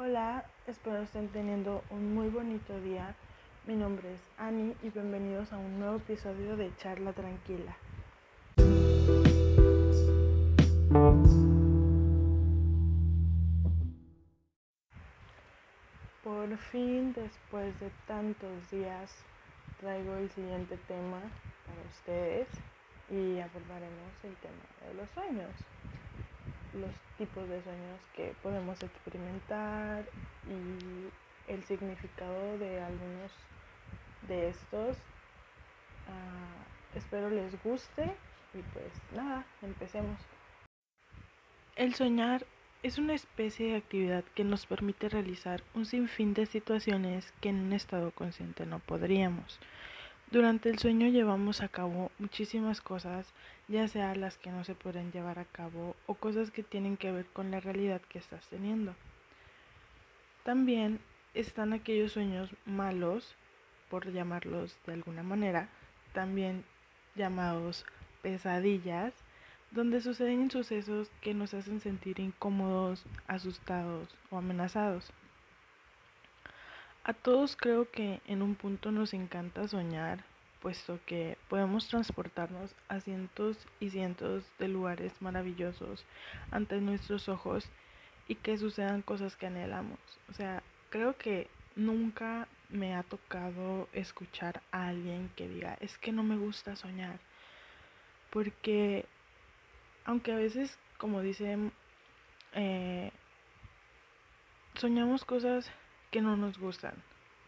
Hola, espero estén teniendo un muy bonito día. Mi nombre es Ani y bienvenidos a un nuevo episodio de Charla Tranquila. Por fin, después de tantos días, traigo el siguiente tema para ustedes y abordaremos el tema de los sueños los tipos de sueños que podemos experimentar y el significado de algunos de estos. Uh, espero les guste y pues nada, empecemos. El soñar es una especie de actividad que nos permite realizar un sinfín de situaciones que en un estado consciente no podríamos. Durante el sueño llevamos a cabo muchísimas cosas, ya sea las que no se pueden llevar a cabo o cosas que tienen que ver con la realidad que estás teniendo. También están aquellos sueños malos, por llamarlos de alguna manera, también llamados pesadillas, donde suceden sucesos que nos hacen sentir incómodos, asustados o amenazados. A todos creo que en un punto nos encanta soñar, puesto que podemos transportarnos a cientos y cientos de lugares maravillosos ante nuestros ojos y que sucedan cosas que anhelamos. O sea, creo que nunca me ha tocado escuchar a alguien que diga, es que no me gusta soñar. Porque, aunque a veces, como dicen, eh, soñamos cosas que no nos gustan,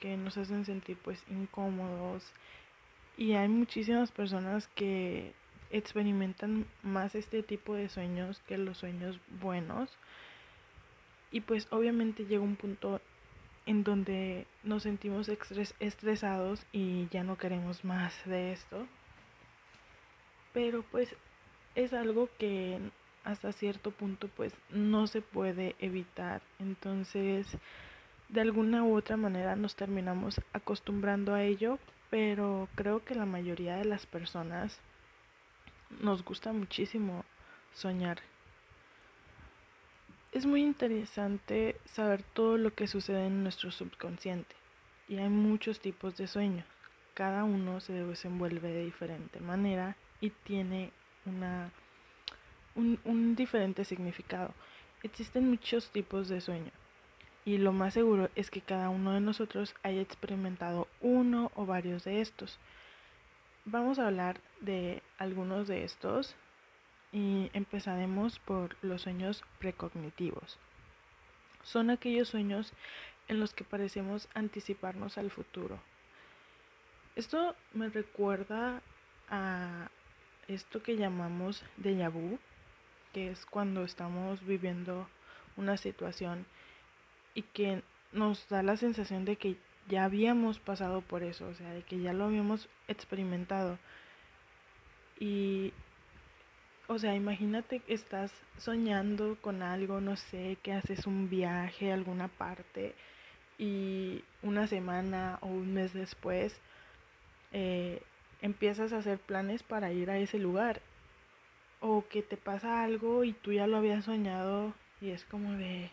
que nos hacen sentir pues incómodos. Y hay muchísimas personas que experimentan más este tipo de sueños que los sueños buenos. Y pues obviamente llega un punto en donde nos sentimos estresados y ya no queremos más de esto. Pero pues es algo que hasta cierto punto pues no se puede evitar. Entonces de alguna u otra manera nos terminamos acostumbrando a ello, pero creo que la mayoría de las personas nos gusta muchísimo soñar. Es muy interesante saber todo lo que sucede en nuestro subconsciente y hay muchos tipos de sueños. Cada uno se desenvuelve de diferente manera y tiene una, un, un diferente significado. Existen muchos tipos de sueños y lo más seguro es que cada uno de nosotros haya experimentado uno o varios de estos. Vamos a hablar de algunos de estos y empezaremos por los sueños precognitivos. Son aquellos sueños en los que parecemos anticiparnos al futuro. Esto me recuerda a esto que llamamos déjà vu, que es cuando estamos viviendo una situación y que nos da la sensación de que ya habíamos pasado por eso, o sea, de que ya lo habíamos experimentado. Y, o sea, imagínate que estás soñando con algo, no sé, que haces un viaje a alguna parte y una semana o un mes después eh, empiezas a hacer planes para ir a ese lugar. O que te pasa algo y tú ya lo habías soñado y es como de,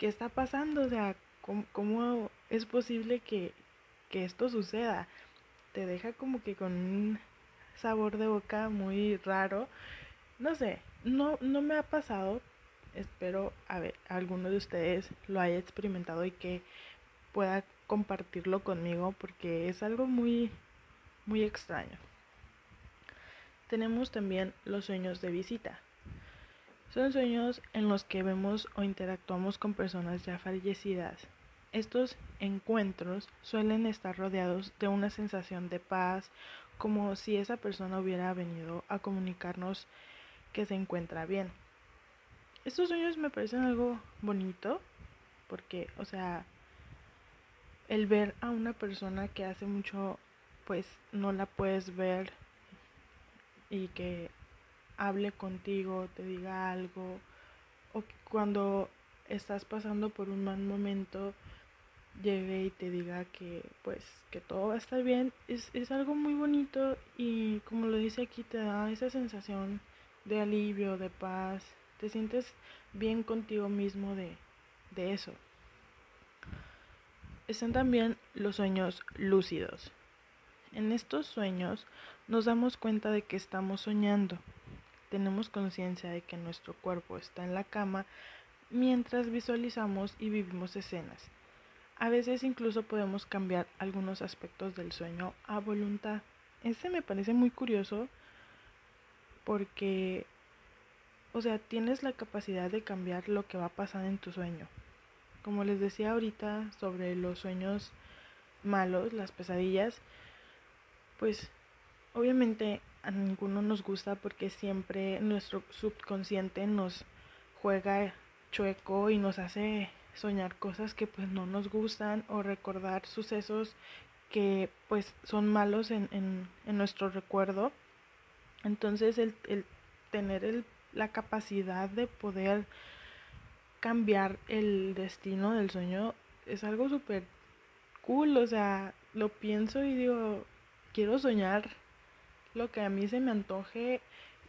¿qué está pasando? O sea, ¿cómo, es posible que, esto suceda? Te deja como que con un sabor de boca muy raro. No sé, no, no me ha pasado. Espero a ver, alguno de ustedes lo haya experimentado y que pueda compartirlo conmigo porque es algo muy, muy extraño. Tenemos también los sueños de visita. Son sueños en los que vemos o interactuamos con personas ya fallecidas. Estos encuentros suelen estar rodeados de una sensación de paz, como si esa persona hubiera venido a comunicarnos que se encuentra bien. Estos sueños me parecen algo bonito, porque, o sea, el ver a una persona que hace mucho, pues no la puedes ver y que hable contigo, te diga algo, o cuando estás pasando por un mal momento, llegue y te diga que pues que todo va a estar bien, es, es algo muy bonito y como lo dice aquí, te da esa sensación de alivio, de paz, te sientes bien contigo mismo de, de eso. Están también los sueños lúcidos. En estos sueños nos damos cuenta de que estamos soñando. Tenemos conciencia de que nuestro cuerpo está en la cama mientras visualizamos y vivimos escenas. A veces incluso podemos cambiar algunos aspectos del sueño a voluntad. Este me parece muy curioso porque, o sea, tienes la capacidad de cambiar lo que va a pasar en tu sueño. Como les decía ahorita sobre los sueños malos, las pesadillas, pues obviamente a ninguno nos gusta porque siempre nuestro subconsciente nos juega chueco y nos hace soñar cosas que pues no nos gustan o recordar sucesos que pues son malos en, en, nuestro recuerdo. Entonces el, el tener el, la capacidad de poder cambiar el destino del sueño es algo súper cool, o sea, lo pienso y digo, quiero soñar lo que a mí se me antoje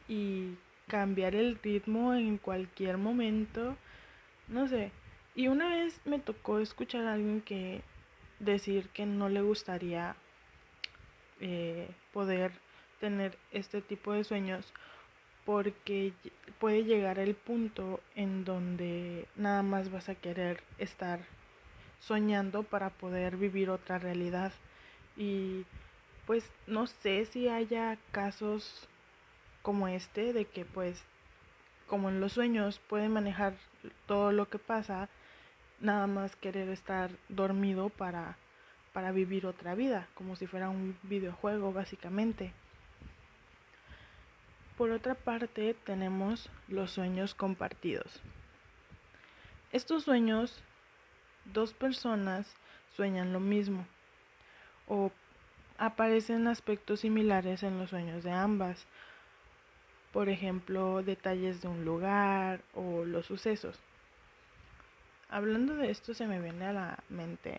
y cambiar el ritmo en cualquier momento, no sé. Y una vez me tocó escuchar a alguien que decir que no le gustaría eh, poder tener este tipo de sueños porque puede llegar el punto en donde nada más vas a querer estar soñando para poder vivir otra realidad y pues no sé si haya casos como este de que pues como en los sueños pueden manejar todo lo que pasa nada más querer estar dormido para para vivir otra vida como si fuera un videojuego básicamente por otra parte, tenemos los sueños compartidos. Estos sueños, dos personas sueñan lo mismo o aparecen aspectos similares en los sueños de ambas. Por ejemplo, detalles de un lugar o los sucesos. Hablando de esto se me viene a la mente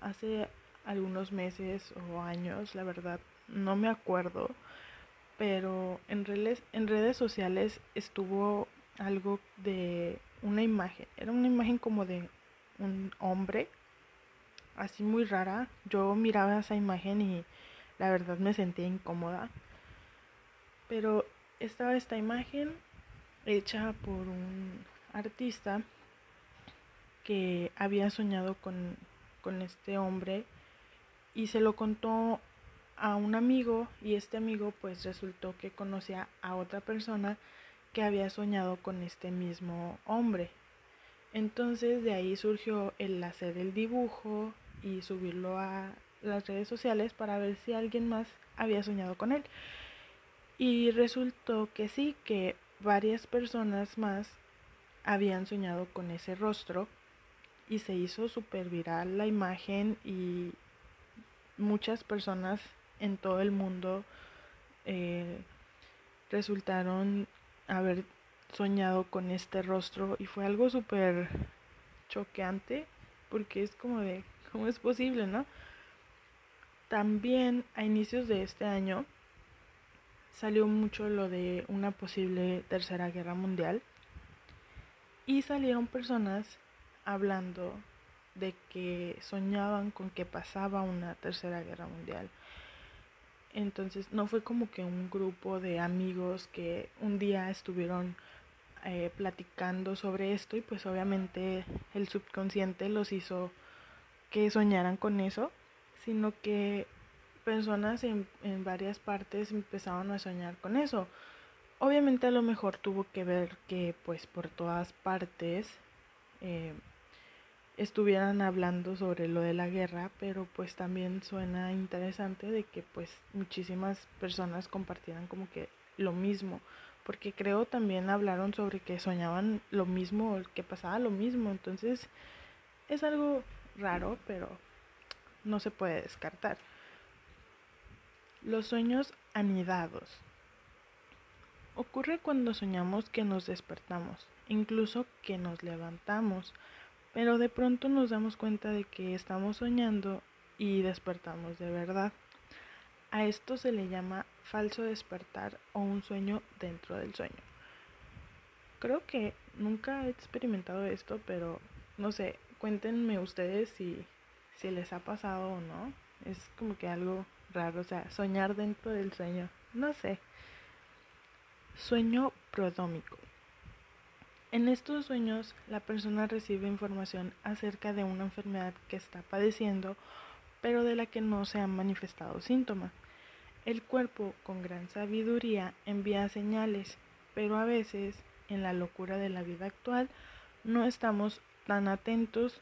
hace algunos meses o años, la verdad no me acuerdo, pero en redes, en redes sociales estuvo algo de una imagen, era una imagen como de un hombre, así muy rara. Yo miraba esa imagen y la verdad me sentía incómoda. Pero estaba esta imagen hecha por un artista que había soñado con, con este hombre y se lo contó a un amigo y este amigo pues resultó que conocía a otra persona que había soñado con este mismo hombre. Entonces de ahí surgió el hacer el dibujo y subirlo a las redes sociales para ver si alguien más había soñado con él. Y resultó que sí, que varias personas más habían soñado con ese rostro y se hizo súper viral la imagen y muchas personas en todo el mundo eh, resultaron haber soñado con este rostro y fue algo súper choqueante porque es como de, ¿cómo es posible, no? También a inicios de este año salió mucho lo de una posible tercera guerra mundial y salieron personas hablando de que soñaban con que pasaba una tercera guerra mundial entonces no fue como que un grupo de amigos que un día estuvieron eh, platicando sobre esto y pues obviamente el subconsciente los hizo que soñaran con eso, sino que personas en, en varias partes empezaron a soñar con eso. Obviamente a lo mejor tuvo que ver que pues por todas partes eh, estuvieran hablando sobre lo de la guerra, pero pues también suena interesante de que pues muchísimas personas compartieran como que lo mismo, porque creo también hablaron sobre que soñaban lo mismo, que pasaba lo mismo, entonces es algo raro, pero no se puede descartar. Los sueños anidados. Ocurre cuando soñamos que nos despertamos, incluso que nos levantamos, pero de pronto nos damos cuenta de que estamos soñando y despertamos de verdad. A esto se le llama falso despertar o un sueño dentro del sueño. Creo que nunca he experimentado esto, pero no sé, cuéntenme ustedes si, si les ha pasado o no. Es como que algo raro, o sea, soñar dentro del sueño, no sé. Sueño prodómico. En estos sueños la persona recibe información acerca de una enfermedad que está padeciendo, pero de la que no se han manifestado síntomas. El cuerpo, con gran sabiduría, envía señales, pero a veces, en la locura de la vida actual, no estamos tan atentos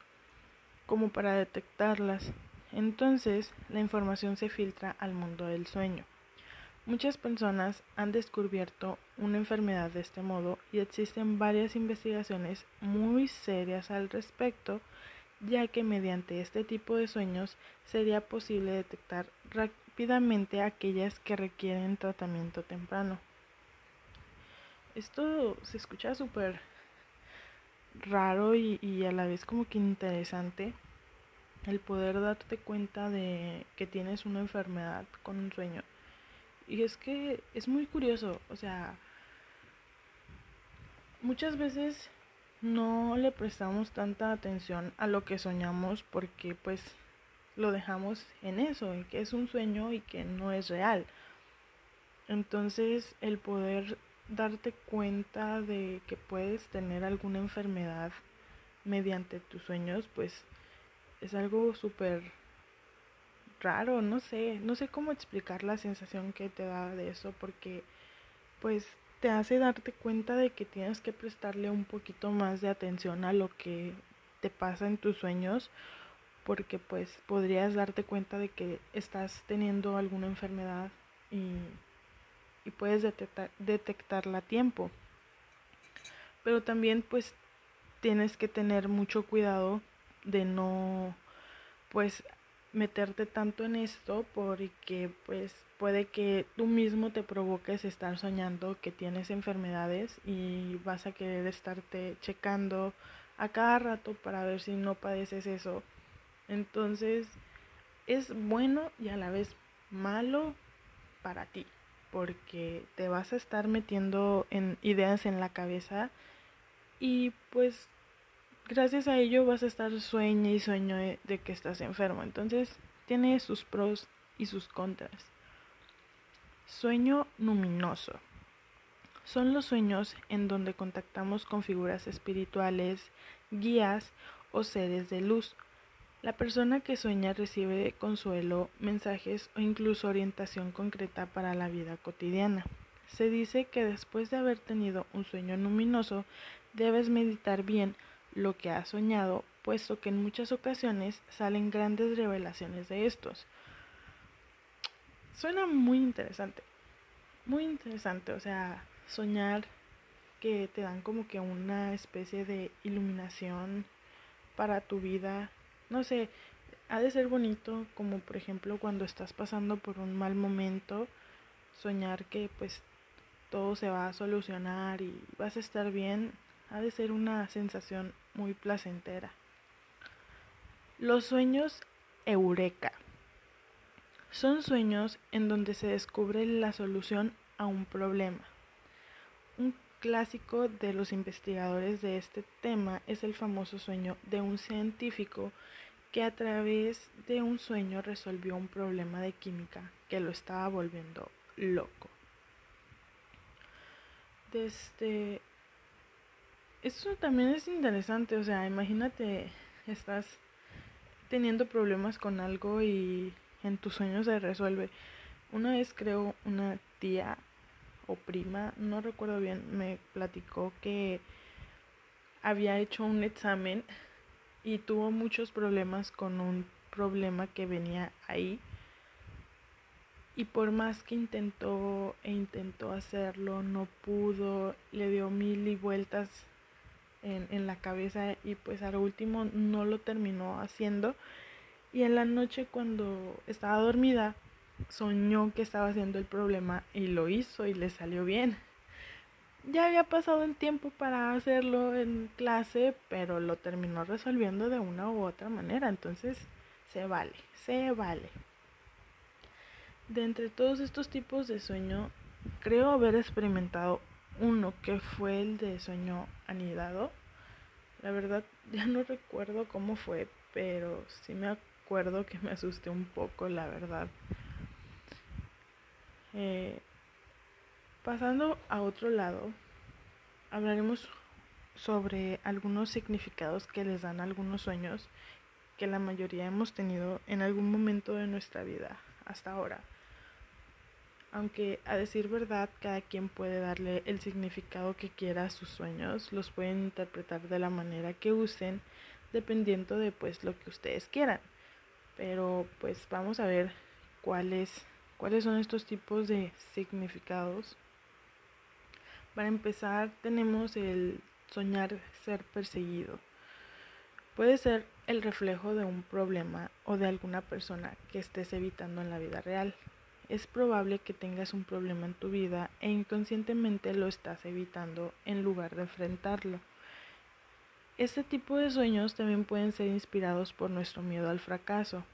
como para detectarlas. Entonces, la información se filtra al mundo del sueño. Muchas personas han descubierto una enfermedad de este modo y existen varias investigaciones muy serias al respecto, ya que mediante este tipo de sueños sería posible detectar rápidamente aquellas que requieren tratamiento temprano. Esto se escucha súper raro y, a la vez como que interesante el poder darte cuenta de que tienes una enfermedad con un sueño y es que es muy curioso, o sea, muchas veces no le prestamos tanta atención a lo que soñamos porque pues lo dejamos en eso, en que es un sueño y que no es real. Entonces el poder darte cuenta de que puedes tener alguna enfermedad mediante tus sueños, pues es algo súper raro, no sé, no sé cómo explicar la sensación que te da de eso porque pues te hace darte cuenta de que tienes que prestarle un poquito más de atención a lo que te pasa en tus sueños porque pues podrías darte cuenta de que estás teniendo alguna enfermedad y, y puedes detectar, detectarla a tiempo. Pero también pues tienes que tener mucho cuidado de no pues meterte tanto en esto porque pues puede que tú mismo te provoques estar soñando que tienes enfermedades y vas a querer estarte checando a cada rato para ver si no padeces eso. Entonces es bueno y a la vez malo para ti porque te vas a estar metiendo en ideas en la cabeza y pues gracias a ello vas a estar sueño y sueño de que estás enfermo. Entonces tiene sus pros y sus contras. Sueño luminoso. Son los sueños en donde contactamos con figuras espirituales, guías o seres de luz. La persona que sueña recibe consuelo, mensajes o incluso orientación concreta para la vida cotidiana. Se dice que después de haber tenido un sueño luminoso, debes meditar bien lo que ha soñado, puesto que en muchas ocasiones salen grandes revelaciones de estos. Suena muy interesante, muy interesante, o sea, soñar que te dan como que una especie de iluminación para tu vida, no sé, ha de ser bonito como por ejemplo cuando estás pasando por un mal momento, soñar que pues todo se va a solucionar y vas a estar bien, ha de ser una sensación muy placentera. Los sueños eureka. Son sueños en donde se descubre la solución a un problema. Un clásico de los investigadores de este tema es el famoso sueño de un científico que a través de un sueño resolvió un problema de química que lo estaba volviendo loco. Desde eso también es interesante, o sea, imagínate, estás teniendo problemas con algo y en tus sueños se resuelve. Una vez creo una tía o prima, no recuerdo bien, me platicó que había hecho un examen y tuvo muchos problemas con un problema que venía ahí. Y por más que intentó e intentó hacerlo, no pudo, le dio mil y vueltas en, la cabeza y pues al último no lo terminó haciendo. Y en la noche cuando estaba dormida soñó que estaba haciendo el problema y lo hizo y le salió bien. Ya había pasado el tiempo para hacerlo en clase, pero lo terminó resolviendo de una u otra manera. Entonces, se vale, se vale. De entre todos estos tipos de sueño, creo haber experimentado uno que fue el de sueño anidado. La verdad ya no recuerdo cómo fue, pero sí me acuerdo que me asusté un poco, la verdad. Eh, pasando a otro lado, hablaremos sobre algunos significados que les dan algunos sueños que la mayoría hemos tenido en algún momento de nuestra vida hasta ahora. Aunque a decir verdad, cada quien puede darle el significado que quiera a sus sueños, los pueden interpretar de la manera que usen, dependiendo de pues lo que ustedes quieran. Pero pues vamos a ver cuáles cuáles son estos tipos de significados. Para empezar, tenemos el soñar ser perseguido. Puede ser el reflejo de un problema o de alguna persona que estés evitando en la vida real es probable que tengas un problema en tu vida e inconscientemente lo estás evitando en lugar de enfrentarlo. Este tipo de sueños también pueden ser inspirados por nuestro miedo al fracaso.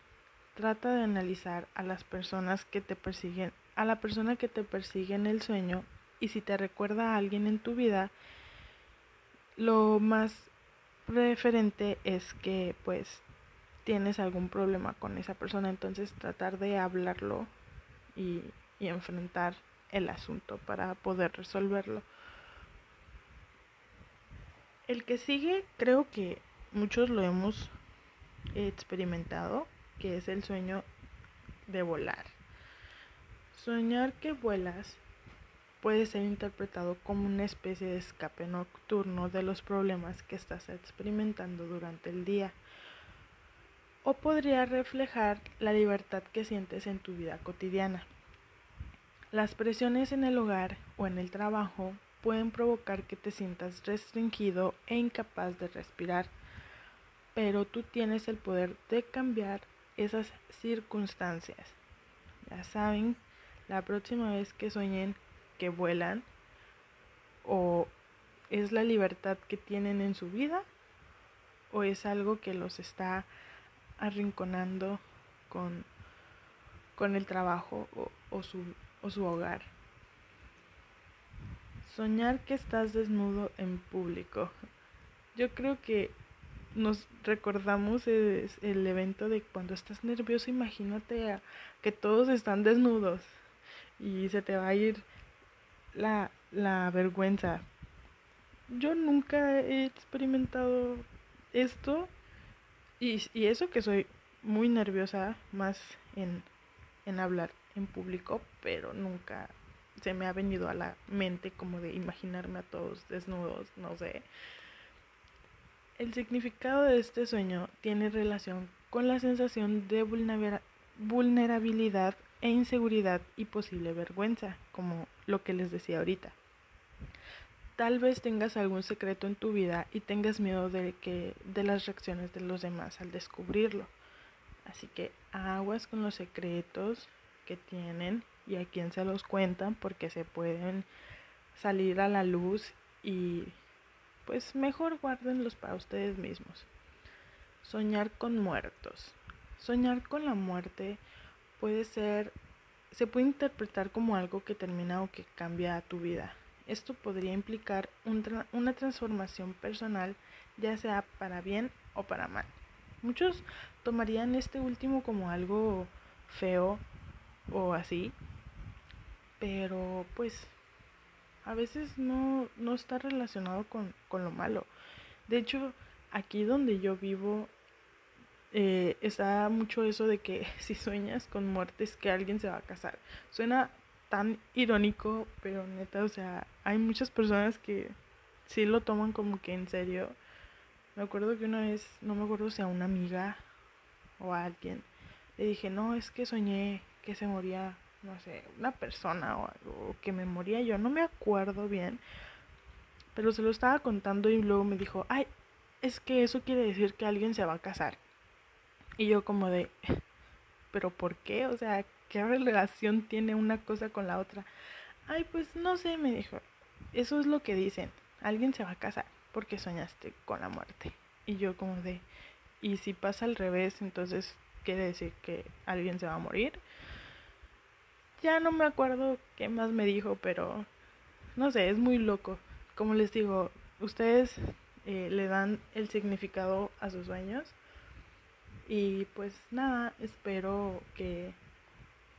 Trata de analizar a las personas que te persiguen, a la persona que te persigue en el sueño y si te recuerda a alguien en tu vida, lo más preferente es que pues tienes algún problema con esa persona, entonces tratar de hablarlo y, enfrentar el asunto para poder resolverlo. El que sigue creo que muchos lo hemos experimentado, que es el sueño de volar. Soñar que vuelas puede ser interpretado como una especie de escape nocturno de los problemas que estás experimentando durante el día o podría reflejar la libertad que sientes en tu vida cotidiana. Las presiones en el hogar o en el trabajo pueden provocar que te sientas restringido e incapaz de respirar, pero tú tienes el poder de cambiar esas circunstancias. Ya saben, la próxima vez que sueñen que vuelan o es la libertad que tienen en su vida o es algo que los está arrinconando con, con el trabajo o, su, o su hogar. Soñar que estás desnudo en público. Yo creo que nos recordamos el, el evento de cuando estás nervioso, imagínate que todos están desnudos y se te va a ir la, la vergüenza. Yo nunca he experimentado esto, y, y eso que soy muy nerviosa más en, en hablar en público, pero nunca se me ha venido a la mente como de imaginarme a todos desnudos, no sé. El significado de este sueño tiene relación con la sensación de vulnerabilidad e inseguridad y posible vergüenza, como lo que les decía ahorita. Tal vez tengas algún secreto en tu vida y tengas miedo de que de las reacciones de los demás al descubrirlo. Así que aguas con los secretos que tienen y a quién se los cuentan porque se pueden salir a la luz y pues mejor guárdenlos para ustedes mismos. Soñar con muertos. Soñar con la muerte puede ser se puede interpretar como algo que termina o que cambia tu vida. Esto podría implicar una transformación personal, ya sea para bien o para mal. Muchos tomarían este último como algo feo o así, pero pues a veces no, no está relacionado con, con, lo malo. De hecho, aquí donde yo vivo eh, está mucho eso de que si sueñas con muertes que alguien se va a casar. Suena tan irónico, pero neta, o sea, hay muchas personas que sí lo toman como que en serio. Me acuerdo que una vez, no me acuerdo si a una amiga o a alguien, le dije, no, es que soñé que se moría, no sé, una persona o algo, que me moría yo, no me acuerdo bien, pero se lo estaba contando y luego me dijo, ay, es que eso quiere decir que alguien se va a casar. Y yo como de, pero ¿por qué? O sea, ¿qué relación tiene una cosa con la otra? Ay, pues no sé, me dijo. Eso es lo que dicen. Alguien se va a casar porque soñaste con la muerte. Y yo como de, y si pasa al revés, entonces quiere decir que alguien se va a morir. Ya no me acuerdo qué más me dijo, pero no sé, es muy loco. Como les digo, ustedes eh, le dan el significado a sus sueños. Y pues nada, espero que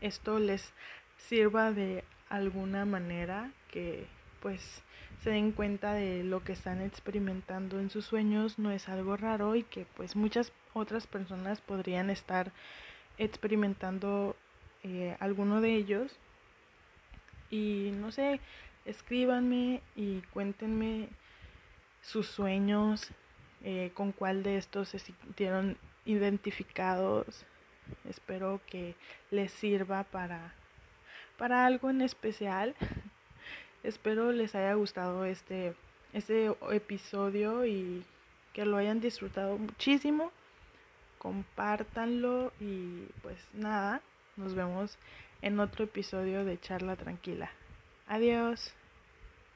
esto les sirva de alguna manera, que pues se den cuenta de lo que están experimentando en sus sueños no es algo raro y que pues muchas otras personas podrían estar experimentando eh, alguno de ellos. Y no sé, escríbanme y cuéntenme sus sueños, eh, con cuál de estos se sintieron identificados. Espero que les sirva para, para algo en especial. Espero les haya gustado este, este episodio y que lo hayan disfrutado muchísimo. Compártanlo y pues nada, nos vemos en otro episodio de Charla Tranquila. Adiós.